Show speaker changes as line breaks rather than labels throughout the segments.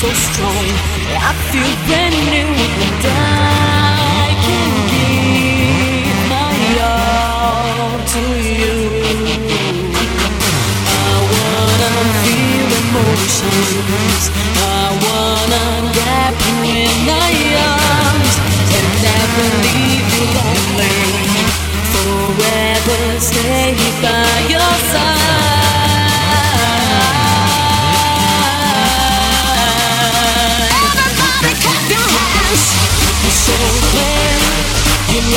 so strong. I feel brand new when I'm down. You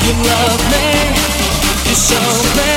You love me. so bad.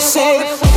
safe.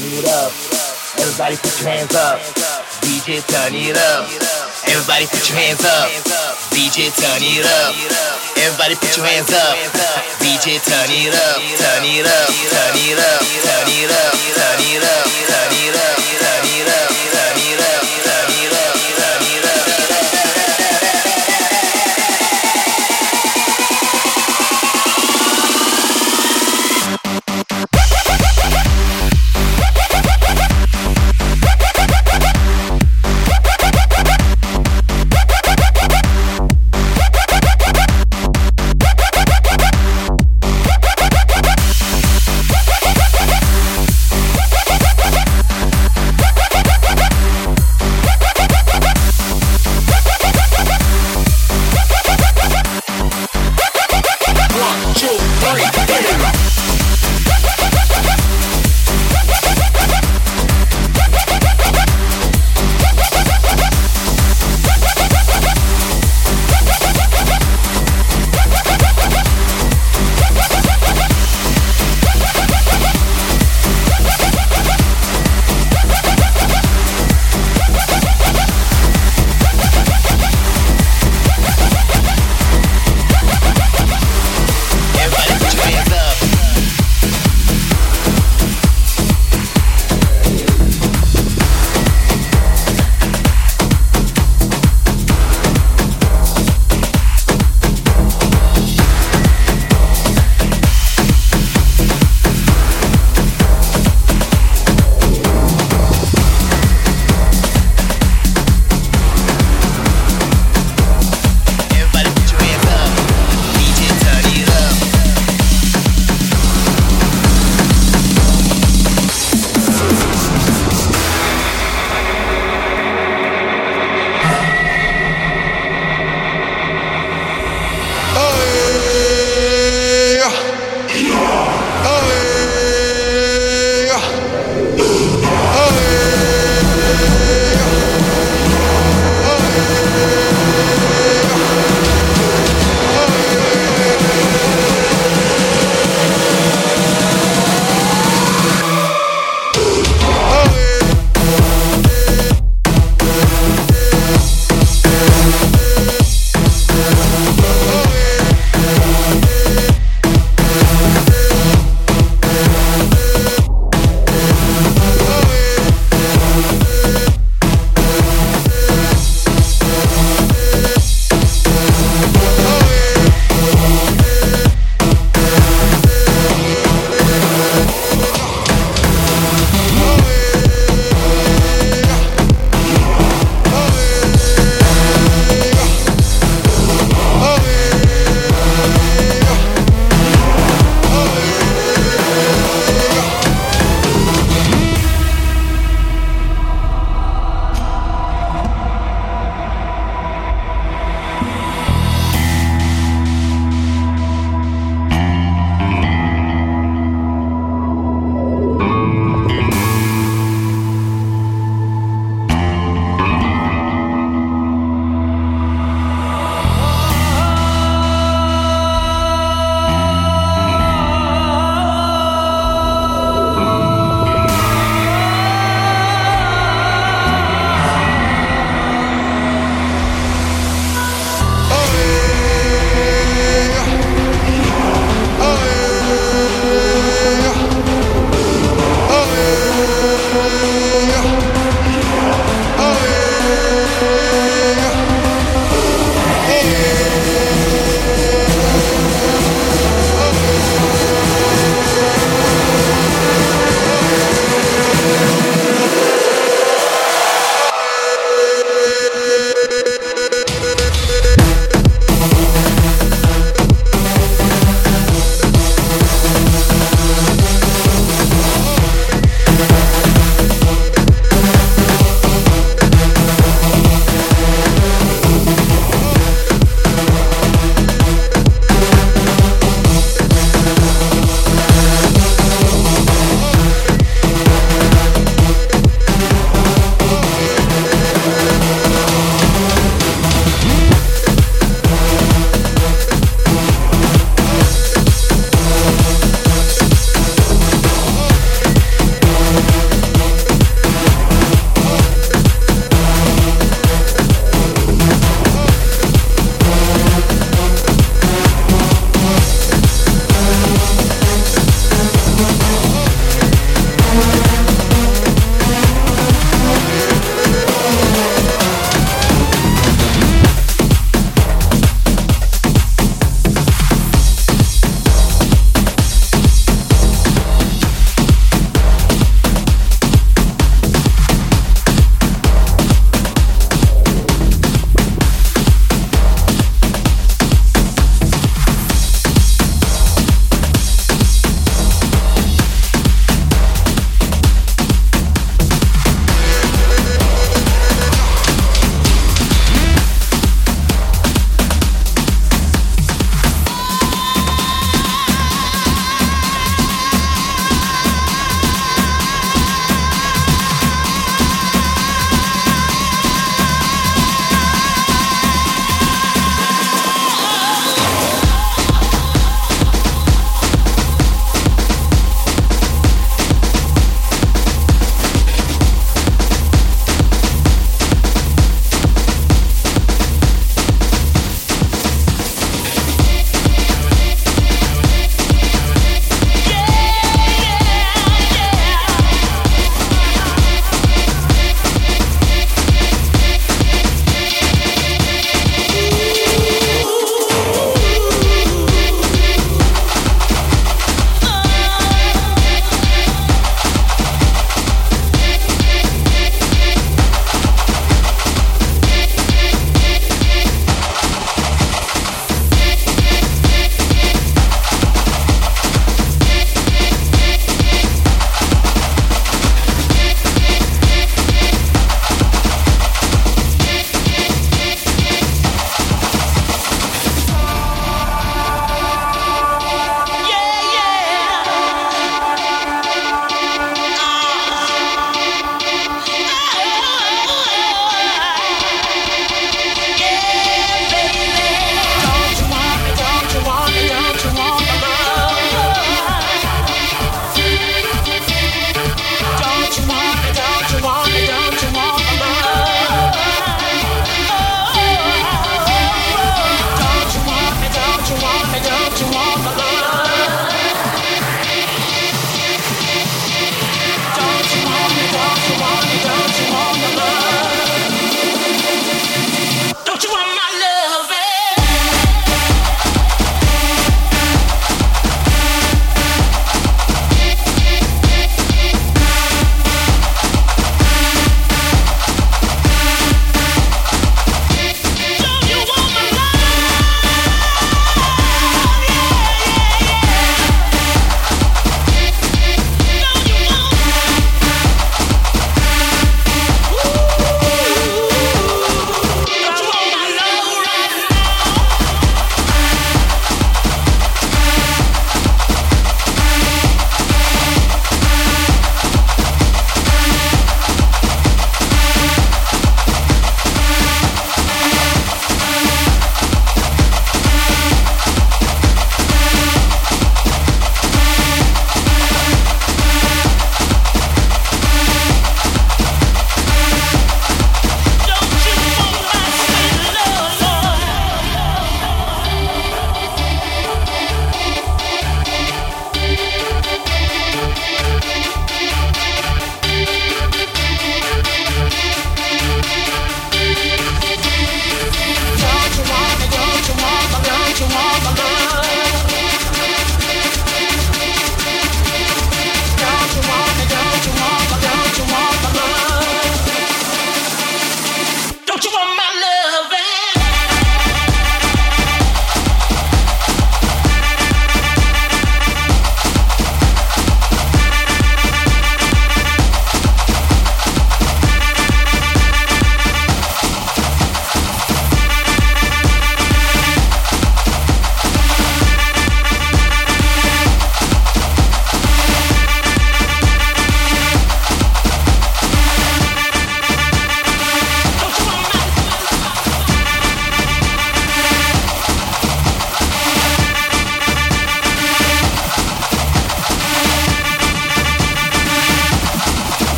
turn it up. Everybody put your hands up. DJ turn it up. Everybody put your hands up. DJ turn it up. Everybody put your hands up. DJ turn it up. Turn it up. Turn it up. Turn it up. Turn it up. Turn it up. Turn it up.